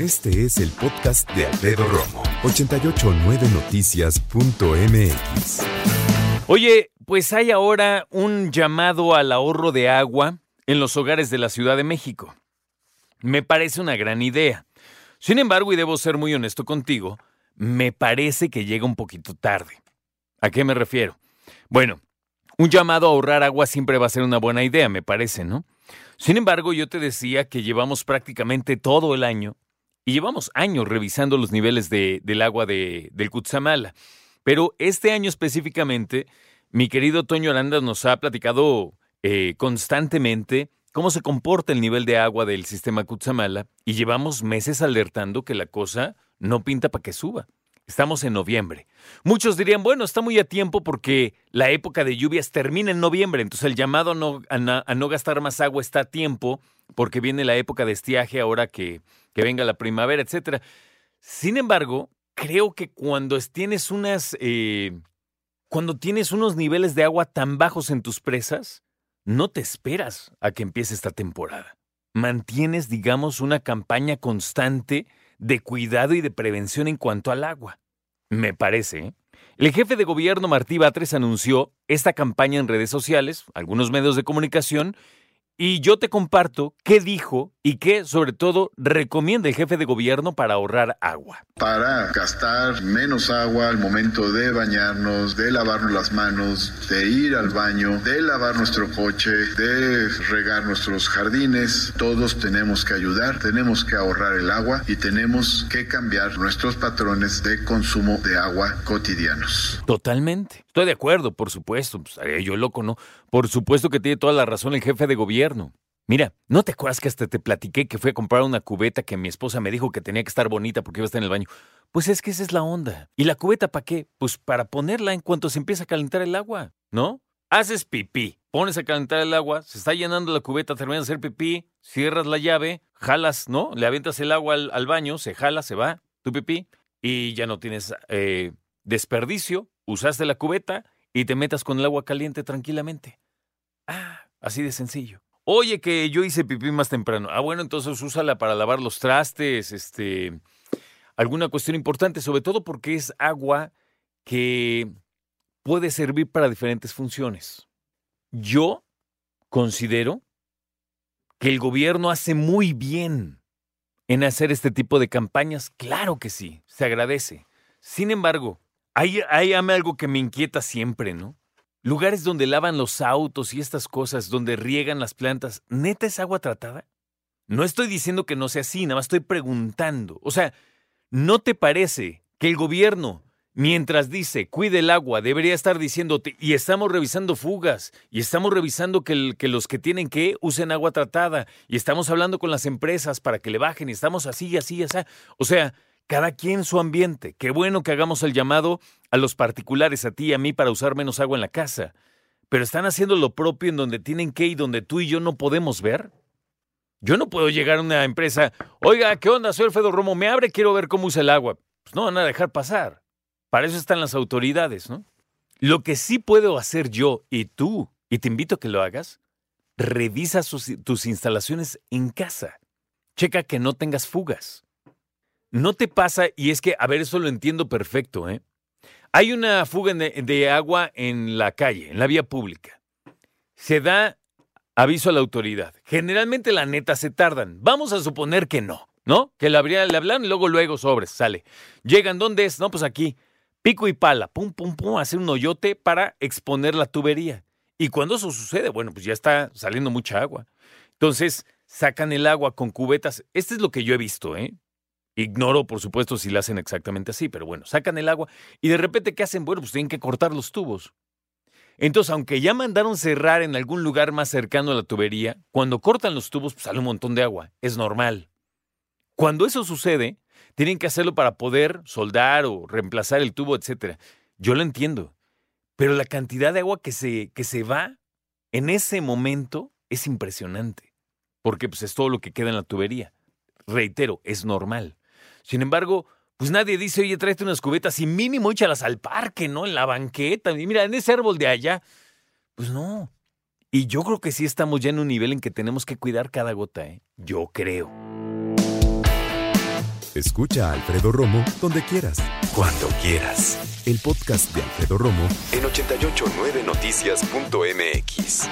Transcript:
Este es el podcast de Alfredo Romo, 889noticias.mx. Oye, pues hay ahora un llamado al ahorro de agua en los hogares de la Ciudad de México. Me parece una gran idea. Sin embargo, y debo ser muy honesto contigo, me parece que llega un poquito tarde. ¿A qué me refiero? Bueno, un llamado a ahorrar agua siempre va a ser una buena idea, me parece, ¿no? Sin embargo, yo te decía que llevamos prácticamente todo el año y llevamos años revisando los niveles de, del agua de, del Cutzamala. Pero este año específicamente, mi querido Toño Aranda nos ha platicado eh, constantemente cómo se comporta el nivel de agua del sistema Cutzamala y llevamos meses alertando que la cosa no pinta para que suba. Estamos en noviembre. Muchos dirían, bueno, está muy a tiempo porque la época de lluvias termina en noviembre, entonces el llamado a no, a no gastar más agua está a tiempo porque viene la época de estiaje ahora que, que venga la primavera, etc. Sin embargo, creo que cuando tienes unas... Eh, cuando tienes unos niveles de agua tan bajos en tus presas, no te esperas a que empiece esta temporada. Mantienes, digamos, una campaña constante de cuidado y de prevención en cuanto al agua. Me parece. ¿eh? El jefe de gobierno Martí Batres anunció esta campaña en redes sociales, algunos medios de comunicación, y yo te comparto qué dijo y qué, sobre todo, recomienda el jefe de gobierno para ahorrar agua. Para gastar menos agua al momento de bañarnos, de lavarnos las manos, de ir al baño, de lavar nuestro coche, de regar nuestros jardines, todos tenemos que ayudar, tenemos que ahorrar el agua y tenemos que cambiar nuestros patrones de consumo de agua cotidianos. Totalmente. Estoy de acuerdo, por supuesto. Pues, yo loco, ¿no? Por supuesto que tiene toda la razón el jefe de gobierno. Mira, ¿no te acuerdas que hasta te platiqué que fui a comprar una cubeta que mi esposa me dijo que tenía que estar bonita porque iba a estar en el baño? Pues es que esa es la onda. ¿Y la cubeta para qué? Pues para ponerla en cuanto se empieza a calentar el agua, ¿no? Haces pipí, pones a calentar el agua, se está llenando la cubeta, terminas de hacer pipí, cierras la llave, jalas, ¿no? Le avientas el agua al, baño, se jala, se va, tu pipí, y ya no tienes eh, desperdicio, usaste la cubeta y te metas con el agua caliente tranquilamente. Ah, así de sencillo. Oye, que yo hice pipí más temprano. Ah, bueno, entonces úsala para lavar los trastes, este, alguna cuestión importante, sobre todo porque es agua que puede servir para diferentes funciones. Yo considero que el gobierno hace muy bien en hacer este tipo de campañas. Claro que sí, se agradece. Sin embargo, hay, algo que me inquieta siempre, ¿no? Lugares donde lavan los autos y estas cosas, donde riegan las plantas, ¿neta es agua tratada? No estoy diciendo que no sea así, nada más estoy preguntando. O sea, ¿no te parece que el gobierno, mientras dice cuide el agua, debería estar diciéndote, y estamos revisando fugas, y estamos revisando que, que los que tienen que usen agua tratada, y estamos hablando con las empresas para que le bajen, y estamos así y así y así? O sea, cada quien su ambiente. Qué bueno que hagamos el llamado a los particulares, a ti y a mí, para usar menos agua en la casa. Pero están haciendo lo propio en donde tienen que y donde tú y yo no podemos ver. Yo no puedo llegar a una empresa, oiga, ¿qué onda? Soy Alfredo Romo, me abre, quiero ver cómo usa el agua. Pues no van a dejar pasar. Para eso están las autoridades, ¿no? Lo que sí puedo hacer yo y tú, y te invito a que lo hagas, revisa tus instalaciones en casa. Checa que no tengas fugas. ¿No te pasa? Y es que, a ver, eso lo entiendo perfecto, ¿eh? Hay una fuga de, agua en la calle, en la vía pública. Se da aviso a la autoridad. Generalmente la neta se tardan. Vamos a suponer que no, ¿no? Que le, le hablan y luego, luego sobres, sale. Llegan, ¿dónde es? No, pues aquí. Pico y pala, pum, pum, pum, hacer un hoyote para exponer la tubería. Y cuando eso sucede, bueno, pues ya está saliendo mucha agua. Entonces, sacan el agua con cubetas. Este es lo que yo he visto, ¿eh? Ignoro, por supuesto, si la hacen exactamente así, pero bueno, sacan el agua y de repente, ¿qué hacen? Bueno, pues tienen que cortar los tubos. Entonces, aunque ya mandaron cerrar en algún lugar más cercano a la tubería, cuando cortan los tubos, pues sale un montón de agua. Es normal. Cuando eso sucede, tienen que hacerlo para poder soldar o reemplazar el tubo, etc. Yo lo entiendo. Pero la cantidad de agua que se, que se va en ese momento es impresionante. Porque pues, es todo lo que queda en la tubería. Reitero, es normal. Sin embargo, pues nadie dice, oye, tráete unas cubetas y mínimo échalas al parque, ¿no? En la banqueta. Y mira, en ese árbol de allá. Pues no. Y yo creo que sí estamos ya en un nivel en que tenemos que cuidar cada gota, ¿eh? Yo creo. Escucha a Alfredo Romo donde quieras. Cuando quieras. El podcast de Alfredo Romo en 889noticias.mx.